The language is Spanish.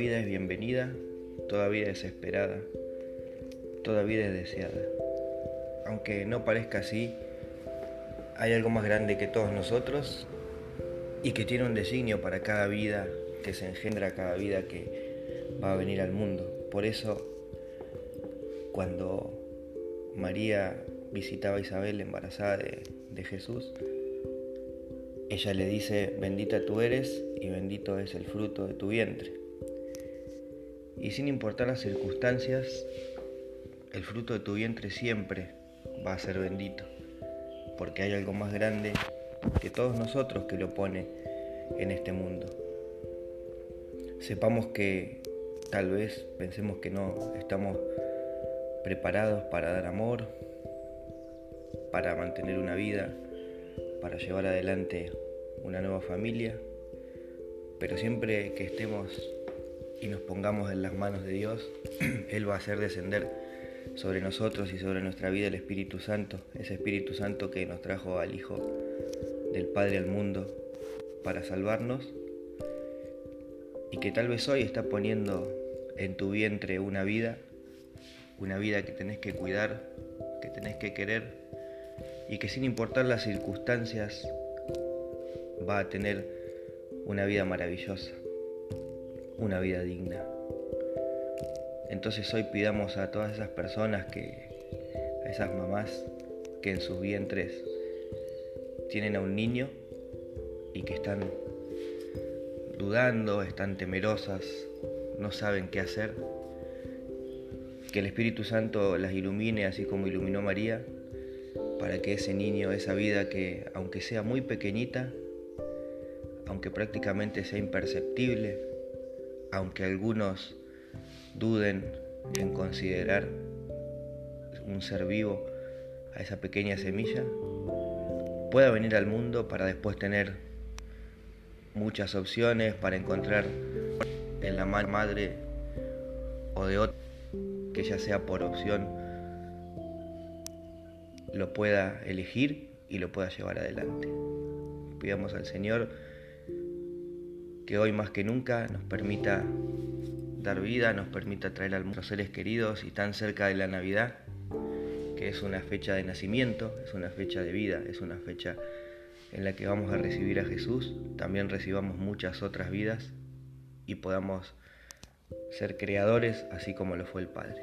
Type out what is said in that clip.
vida es bienvenida, toda vida es esperada, toda vida es deseada. Aunque no parezca así, hay algo más grande que todos nosotros y que tiene un designio para cada vida que se engendra, cada vida que va a venir al mundo. Por eso, cuando María visitaba a Isabel embarazada de, de Jesús, ella le dice, bendita tú eres y bendito es el fruto de tu vientre. Y sin importar las circunstancias, el fruto de tu vientre siempre va a ser bendito, porque hay algo más grande que todos nosotros que lo pone en este mundo. Sepamos que tal vez pensemos que no estamos preparados para dar amor, para mantener una vida, para llevar adelante una nueva familia, pero siempre que estemos y nos pongamos en las manos de Dios, Él va a hacer descender sobre nosotros y sobre nuestra vida el Espíritu Santo, ese Espíritu Santo que nos trajo al Hijo del Padre al mundo para salvarnos y que tal vez hoy está poniendo en tu vientre una vida, una vida que tenés que cuidar, que tenés que querer y que sin importar las circunstancias va a tener una vida maravillosa, una vida digna. Entonces hoy pidamos a todas esas personas que, a esas mamás que en sus vientres tienen a un niño y que están dudando, están temerosas, no saben qué hacer, que el Espíritu Santo las ilumine así como iluminó María, para que ese niño, esa vida que aunque sea muy pequeñita, aunque prácticamente sea imperceptible, aunque algunos duden en considerar un ser vivo a esa pequeña semilla, pueda venir al mundo para después tener muchas opciones para encontrar en la madre o de otra que ya sea por opción lo pueda elegir y lo pueda llevar adelante. Pidamos al Señor que hoy más que nunca nos permita dar vida, nos permita traer a nuestros seres queridos y tan cerca de la Navidad, que es una fecha de nacimiento, es una fecha de vida, es una fecha en la que vamos a recibir a Jesús, también recibamos muchas otras vidas y podamos ser creadores así como lo fue el Padre.